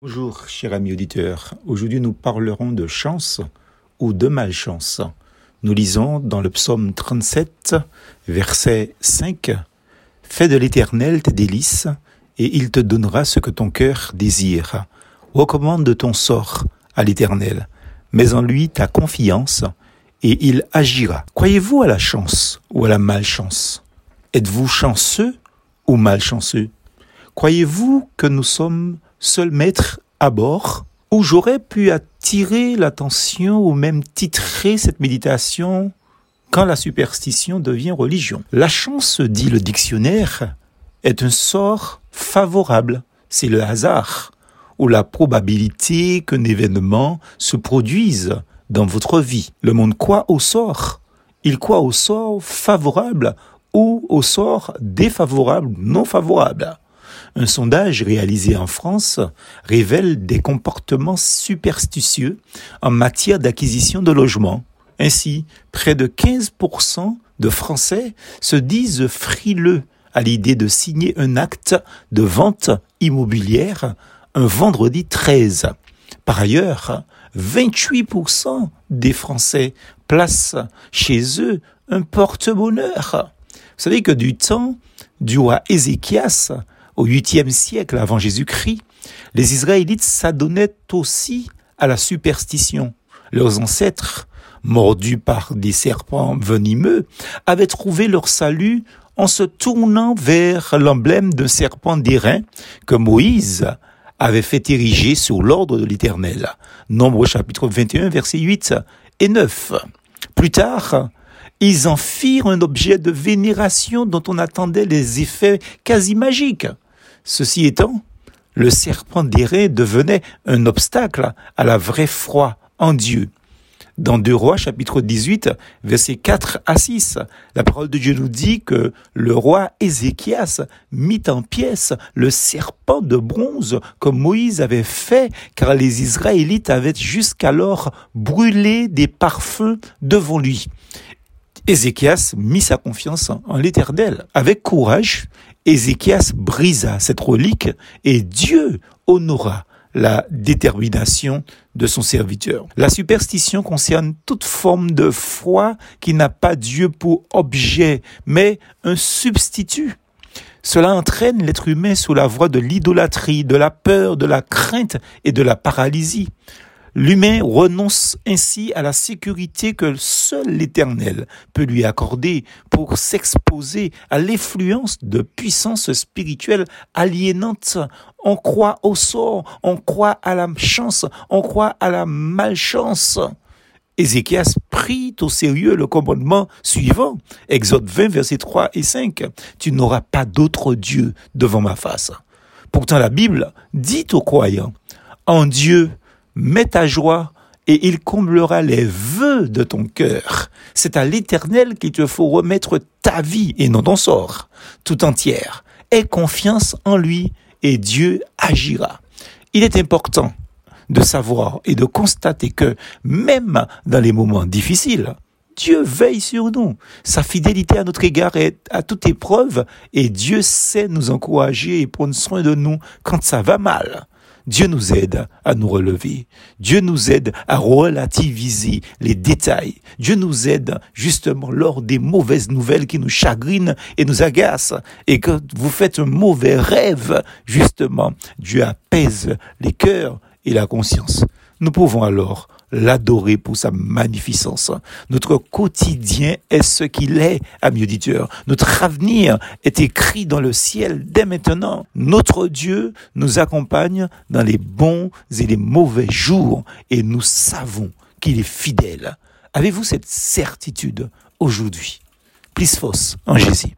Bonjour, cher ami auditeur. Aujourd'hui, nous parlerons de chance ou de malchance. Nous lisons dans le psaume 37, verset 5, Fais de l'Éternel tes délices, et il te donnera ce que ton cœur désire. Recommande ton sort à l'Éternel, mets en lui ta confiance, et il agira. Croyez-vous à la chance ou à la malchance? Êtes-vous chanceux ou malchanceux? Croyez-vous que nous sommes seul maître à bord, où j'aurais pu attirer l'attention ou même titrer cette méditation quand la superstition devient religion. La chance, dit le dictionnaire, est un sort favorable. C'est le hasard ou la probabilité qu'un événement se produise dans votre vie. Le monde croit au sort. Il croit au sort favorable ou au sort défavorable, non favorable. Un sondage réalisé en France révèle des comportements superstitieux en matière d'acquisition de logements. Ainsi, près de 15% de Français se disent frileux à l'idée de signer un acte de vente immobilière un vendredi 13. Par ailleurs, 28% des Français placent chez eux un porte-bonheur. Vous savez que du temps du roi Ézéchias, au 8e siècle avant Jésus-Christ, les Israélites s'adonnaient aussi à la superstition. Leurs ancêtres, mordus par des serpents venimeux, avaient trouvé leur salut en se tournant vers l'emblème d'un serpent d'airain que Moïse avait fait ériger sur l'ordre de l'Éternel. Nombre chapitre 21, versets 8 et 9. Plus tard, ils en firent un objet de vénération dont on attendait les effets quasi magiques. Ceci étant, le serpent d'airain devenait un obstacle à la vraie foi en Dieu. Dans 2 Rois chapitre 18 versets 4 à 6, la parole de Dieu nous dit que le roi Ézéchias mit en pièces le serpent de bronze comme Moïse avait fait car les Israélites avaient jusqu'alors brûlé des parfums devant lui. Ézéchias mit sa confiance en l'Éternel. Avec courage, Ézéchias brisa cette relique et Dieu honora la détermination de son serviteur. La superstition concerne toute forme de foi qui n'a pas Dieu pour objet, mais un substitut. Cela entraîne l'être humain sous la voie de l'idolâtrie, de la peur, de la crainte et de la paralysie. L'humain renonce ainsi à la sécurité que seul l'Éternel peut lui accorder pour s'exposer à l'influence de puissances spirituelles aliénantes. On croit au sort, on croit à la chance, on croit à la malchance. Ézéchias prit au sérieux le commandement suivant, Exode 20, versets 3 et 5. Tu n'auras pas d'autre Dieu devant ma face. Pourtant la Bible dit aux croyants, en Dieu, mets ta joie et il comblera les vœux de ton cœur. C'est à l'Éternel qu'il te faut remettre ta vie et non ton sort, tout entière. Aie confiance en lui et Dieu agira. Il est important de savoir et de constater que même dans les moments difficiles, Dieu veille sur nous. Sa fidélité à notre égard est à toute épreuve et Dieu sait nous encourager et prendre soin de nous quand ça va mal. Dieu nous aide à nous relever. Dieu nous aide à relativiser les détails. Dieu nous aide justement lors des mauvaises nouvelles qui nous chagrinent et nous agacent. Et que vous faites un mauvais rêve, justement, Dieu apaise les cœurs et la conscience. Nous pouvons alors l'adorer pour sa magnificence. Notre quotidien est ce qu'il est, ami auditeur. Notre avenir est écrit dans le ciel dès maintenant. Notre Dieu nous accompagne dans les bons et les mauvais jours et nous savons qu'il est fidèle. Avez-vous cette certitude aujourd'hui? Plus fausse en Jésus.